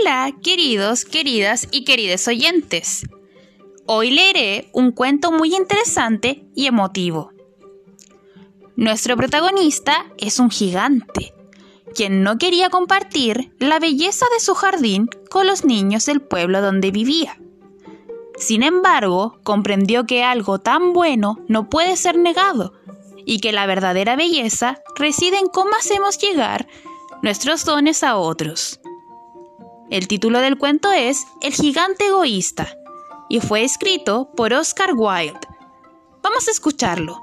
Hola, queridos, queridas y queridos oyentes. Hoy leeré un cuento muy interesante y emotivo. Nuestro protagonista es un gigante, quien no quería compartir la belleza de su jardín con los niños del pueblo donde vivía. Sin embargo, comprendió que algo tan bueno no puede ser negado y que la verdadera belleza reside en cómo hacemos llegar nuestros dones a otros. El título del cuento es El gigante egoísta y fue escrito por Oscar Wilde. Vamos a escucharlo.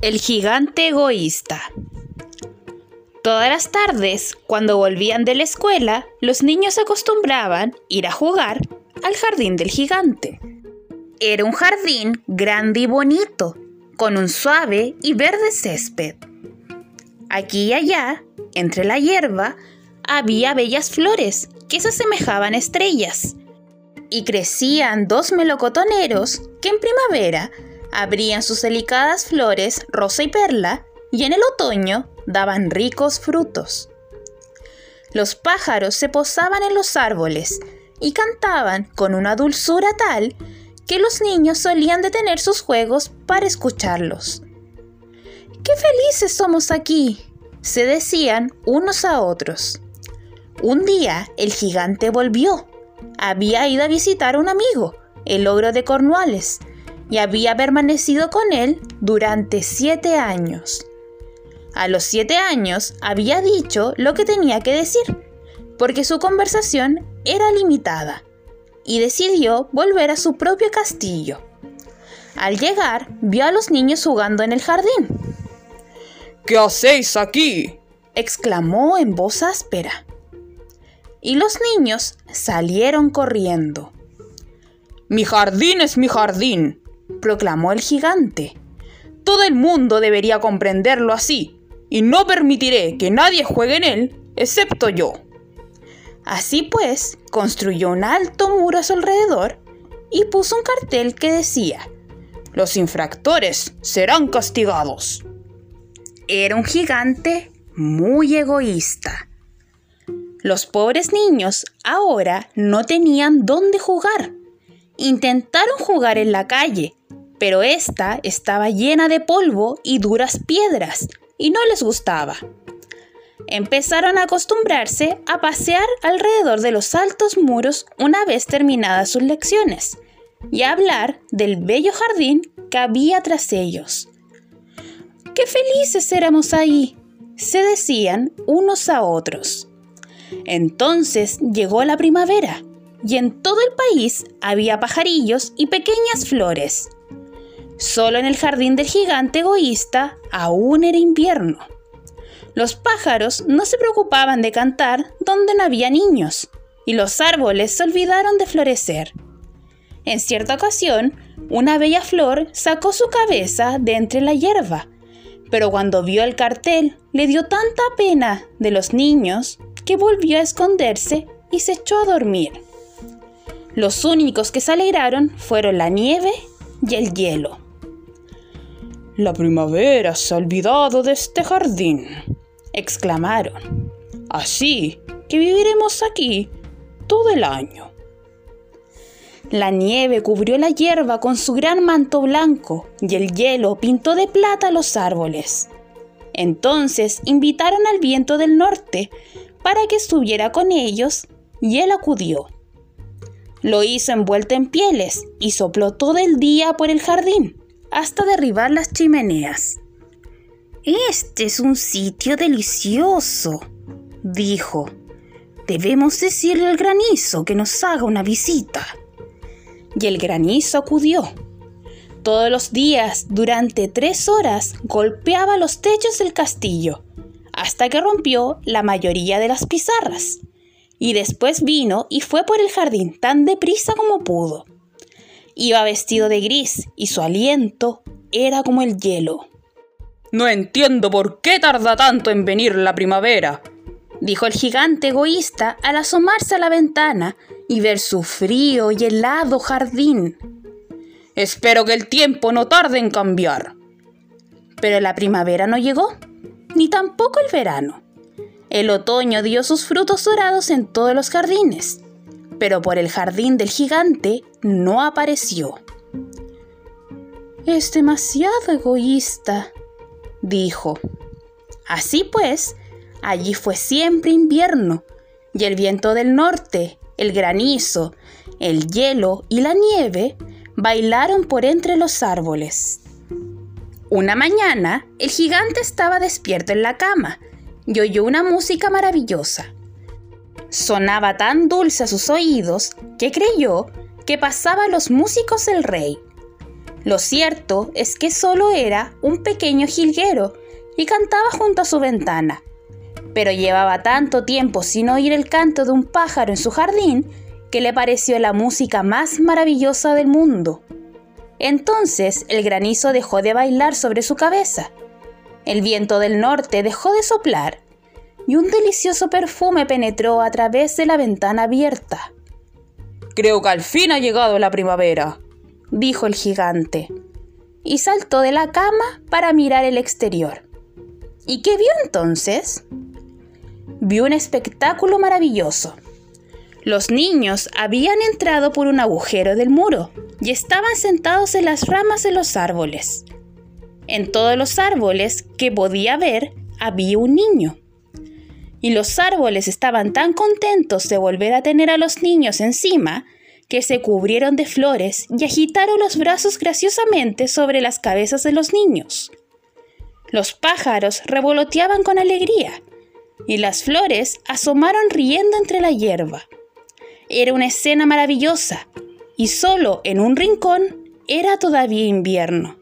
El gigante egoísta. Todas las tardes, cuando volvían de la escuela, los niños acostumbraban ir a jugar al jardín del gigante. Era un jardín grande y bonito, con un suave y verde césped. Aquí y allá, entre la hierba, había bellas flores que se asemejaban a estrellas. Y crecían dos melocotoneros que en primavera abrían sus delicadas flores rosa y perla y en el otoño daban ricos frutos. Los pájaros se posaban en los árboles y cantaban con una dulzura tal que los niños solían detener sus juegos para escucharlos. ¡Qué felices somos aquí! se decían unos a otros. Un día el gigante volvió. Había ido a visitar a un amigo, el ogro de Cornualles, y había permanecido con él durante siete años. A los siete años había dicho lo que tenía que decir, porque su conversación era limitada y decidió volver a su propio castillo. Al llegar, vio a los niños jugando en el jardín. ¿Qué hacéis aquí? exclamó en voz áspera. Y los niños salieron corriendo. Mi jardín es mi jardín, proclamó el gigante. Todo el mundo debería comprenderlo así, y no permitiré que nadie juegue en él, excepto yo. Así pues, construyó un alto muro a su alrededor y puso un cartel que decía, Los infractores serán castigados. Era un gigante muy egoísta. Los pobres niños ahora no tenían dónde jugar. Intentaron jugar en la calle, pero esta estaba llena de polvo y duras piedras, y no les gustaba empezaron a acostumbrarse a pasear alrededor de los altos muros una vez terminadas sus lecciones y a hablar del bello jardín que había tras ellos. ¡Qué felices éramos ahí! se decían unos a otros. Entonces llegó la primavera y en todo el país había pajarillos y pequeñas flores. Solo en el jardín del gigante egoísta aún era invierno. Los pájaros no se preocupaban de cantar donde no había niños, y los árboles se olvidaron de florecer. En cierta ocasión, una bella flor sacó su cabeza de entre la hierba, pero cuando vio el cartel le dio tanta pena de los niños que volvió a esconderse y se echó a dormir. Los únicos que se alegraron fueron la nieve y el hielo. La primavera se ha olvidado de este jardín, exclamaron. Así que viviremos aquí todo el año. La nieve cubrió la hierba con su gran manto blanco y el hielo pintó de plata los árboles. Entonces invitaron al viento del norte para que estuviera con ellos y él acudió. Lo hizo envuelto en pieles y sopló todo el día por el jardín hasta derribar las chimeneas. Este es un sitio delicioso, dijo. Debemos decirle al granizo que nos haga una visita. Y el granizo acudió. Todos los días, durante tres horas, golpeaba los techos del castillo, hasta que rompió la mayoría de las pizarras. Y después vino y fue por el jardín tan deprisa como pudo. Iba vestido de gris y su aliento era como el hielo. No entiendo por qué tarda tanto en venir la primavera, dijo el gigante egoísta al asomarse a la ventana y ver su frío y helado jardín. Espero que el tiempo no tarde en cambiar. Pero la primavera no llegó, ni tampoco el verano. El otoño dio sus frutos dorados en todos los jardines, pero por el jardín del gigante no apareció. Es demasiado egoísta, dijo. Así pues, allí fue siempre invierno, y el viento del norte, el granizo, el hielo y la nieve bailaron por entre los árboles. Una mañana, el gigante estaba despierto en la cama y oyó una música maravillosa. Sonaba tan dulce a sus oídos que creyó que pasaba los músicos del rey. Lo cierto es que solo era un pequeño jilguero y cantaba junto a su ventana. Pero llevaba tanto tiempo sin oír el canto de un pájaro en su jardín que le pareció la música más maravillosa del mundo. Entonces el granizo dejó de bailar sobre su cabeza, el viento del norte dejó de soplar y un delicioso perfume penetró a través de la ventana abierta. Creo que al fin ha llegado la primavera, dijo el gigante, y saltó de la cama para mirar el exterior. ¿Y qué vio entonces? Vio un espectáculo maravilloso. Los niños habían entrado por un agujero del muro y estaban sentados en las ramas de los árboles. En todos los árboles que podía ver había un niño. Y los árboles estaban tan contentos de volver a tener a los niños encima que se cubrieron de flores y agitaron los brazos graciosamente sobre las cabezas de los niños. Los pájaros revoloteaban con alegría y las flores asomaron riendo entre la hierba. Era una escena maravillosa y solo en un rincón era todavía invierno.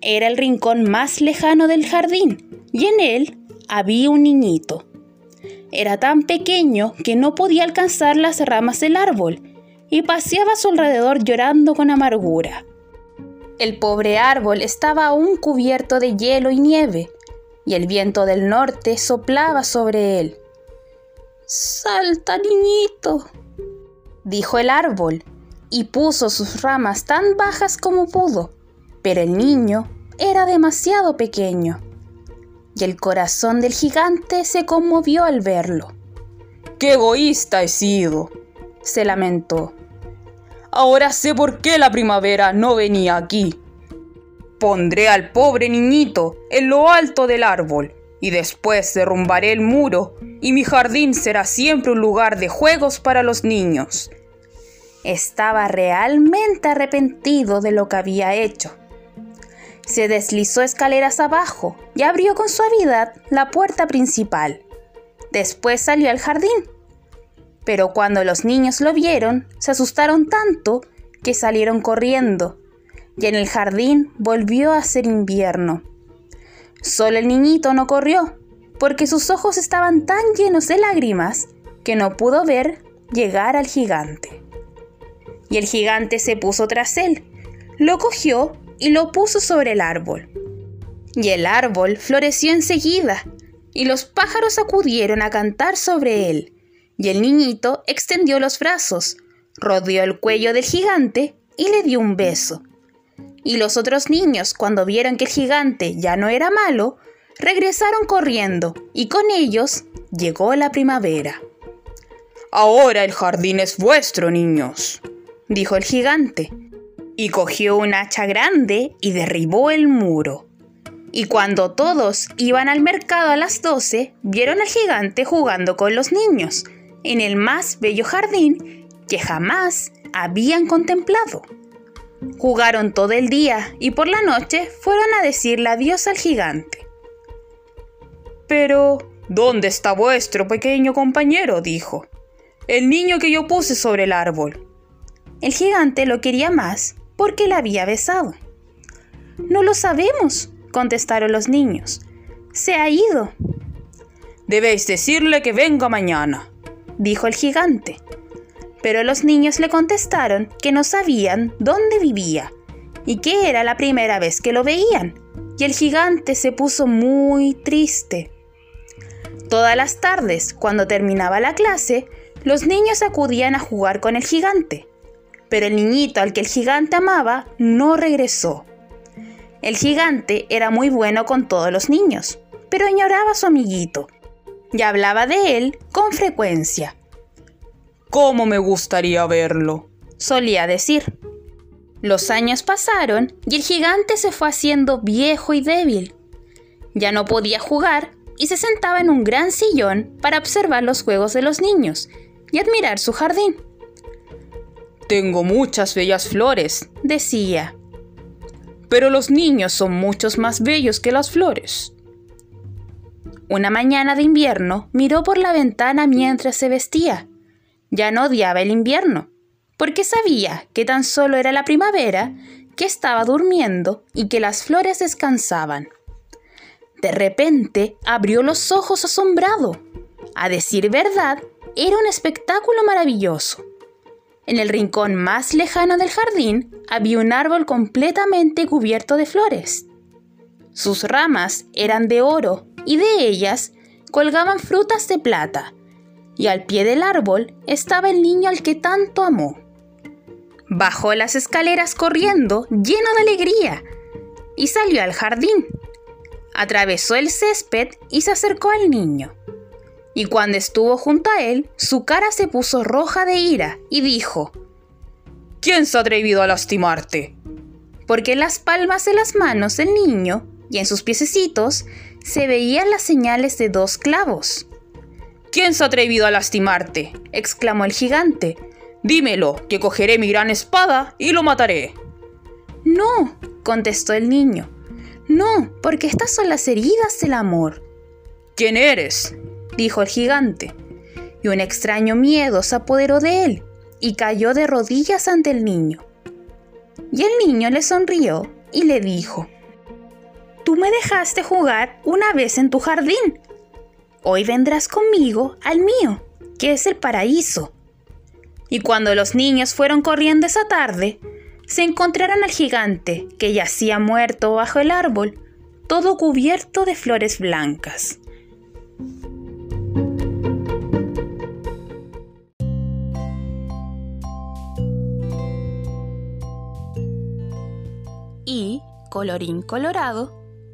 Era el rincón más lejano del jardín y en él había un niñito. Era tan pequeño que no podía alcanzar las ramas del árbol y paseaba a su alrededor llorando con amargura. El pobre árbol estaba aún cubierto de hielo y nieve, y el viento del norte soplaba sobre él. Salta, niñito, dijo el árbol, y puso sus ramas tan bajas como pudo, pero el niño era demasiado pequeño, y el corazón del gigante se conmovió al verlo. ¡Qué egoísta he sido! se lamentó. Ahora sé por qué la primavera no venía aquí. Pondré al pobre niñito en lo alto del árbol y después derrumbaré el muro y mi jardín será siempre un lugar de juegos para los niños. Estaba realmente arrepentido de lo que había hecho. Se deslizó escaleras abajo y abrió con suavidad la puerta principal. Después salió al jardín. Pero cuando los niños lo vieron, se asustaron tanto que salieron corriendo, y en el jardín volvió a ser invierno. Solo el niñito no corrió, porque sus ojos estaban tan llenos de lágrimas que no pudo ver llegar al gigante. Y el gigante se puso tras él, lo cogió y lo puso sobre el árbol. Y el árbol floreció enseguida, y los pájaros acudieron a cantar sobre él, y el niñito extendió los brazos, rodeó el cuello del gigante y le dio un beso. Y los otros niños, cuando vieron que el gigante ya no era malo, regresaron corriendo, y con ellos llegó la primavera. Ahora el jardín es vuestro, niños, dijo el gigante, y cogió un hacha grande y derribó el muro. Y cuando todos iban al mercado a las doce, vieron al gigante jugando con los niños, en el más bello jardín que jamás habían contemplado. Jugaron todo el día y por la noche fueron a decirle adiós al gigante. Pero, ¿dónde está vuestro pequeño compañero? dijo. El niño que yo puse sobre el árbol. El gigante lo quería más porque la había besado. No lo sabemos, contestaron los niños. Se ha ido. Debéis decirle que venga mañana, dijo el gigante. Pero los niños le contestaron que no sabían dónde vivía y que era la primera vez que lo veían, y el gigante se puso muy triste. Todas las tardes, cuando terminaba la clase, los niños acudían a jugar con el gigante. pero el niñito al que el gigante amaba no regresó. El gigante era muy bueno con todos los niños, pero añoraba a su amiguito y hablaba de él con frecuencia. ¿Cómo me gustaría verlo? solía decir. Los años pasaron y el gigante se fue haciendo viejo y débil. Ya no podía jugar y se sentaba en un gran sillón para observar los juegos de los niños y admirar su jardín. Tengo muchas bellas flores, decía. Pero los niños son muchos más bellos que las flores. Una mañana de invierno miró por la ventana mientras se vestía. Ya no odiaba el invierno, porque sabía que tan solo era la primavera, que estaba durmiendo y que las flores descansaban. De repente abrió los ojos asombrado. A decir verdad, era un espectáculo maravilloso. En el rincón más lejano del jardín había un árbol completamente cubierto de flores. Sus ramas eran de oro y de ellas colgaban frutas de plata, y al pie del árbol estaba el niño al que tanto amó. Bajó las escaleras corriendo, lleno de alegría, y salió al jardín. Atravesó el césped y se acercó al niño. Y cuando estuvo junto a él, su cara se puso roja de ira y dijo, ¿Quién se ha atrevido a lastimarte? Porque en las palmas de las manos del niño y en sus piececitos se veían las señales de dos clavos. ¿Quién se ha atrevido a lastimarte? exclamó el gigante. Dímelo, que cogeré mi gran espada y lo mataré. No, contestó el niño. No, porque estas son las heridas del amor. ¿Quién eres? dijo el gigante, y un extraño miedo se apoderó de él y cayó de rodillas ante el niño. Y el niño le sonrió y le dijo, Tú me dejaste jugar una vez en tu jardín. Hoy vendrás conmigo al mío, que es el paraíso. Y cuando los niños fueron corriendo esa tarde, se encontraron al gigante, que yacía muerto bajo el árbol, todo cubierto de flores blancas. Y, colorín colorado,